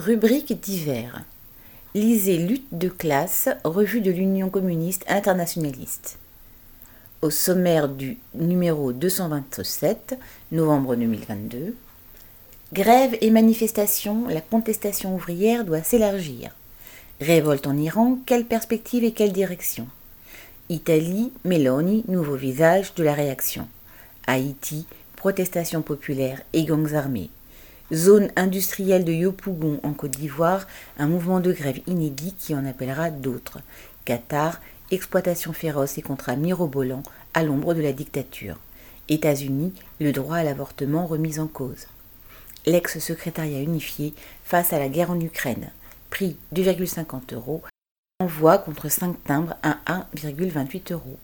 Rubrique divers. Lisez Lutte de classe, revue de l'Union communiste internationaliste. Au sommaire du numéro 227, novembre 2022. Grève et manifestation, la contestation ouvrière doit s'élargir. Révolte en Iran, quelle perspective et quelle direction? Italie, Meloni, nouveau visage de la réaction. Haïti, protestation populaire et gangs armés zone industrielle de Yopougon en Côte d'Ivoire, un mouvement de grève inédit qui en appellera d'autres. Qatar, exploitation féroce et contrats mirobolants à l'ombre de la dictature. États-Unis, le droit à l'avortement remis en cause. L'ex-secrétariat unifié face à la guerre en Ukraine. Prix 2,50 euros. Envoi contre 5 timbres à 1,28 euros.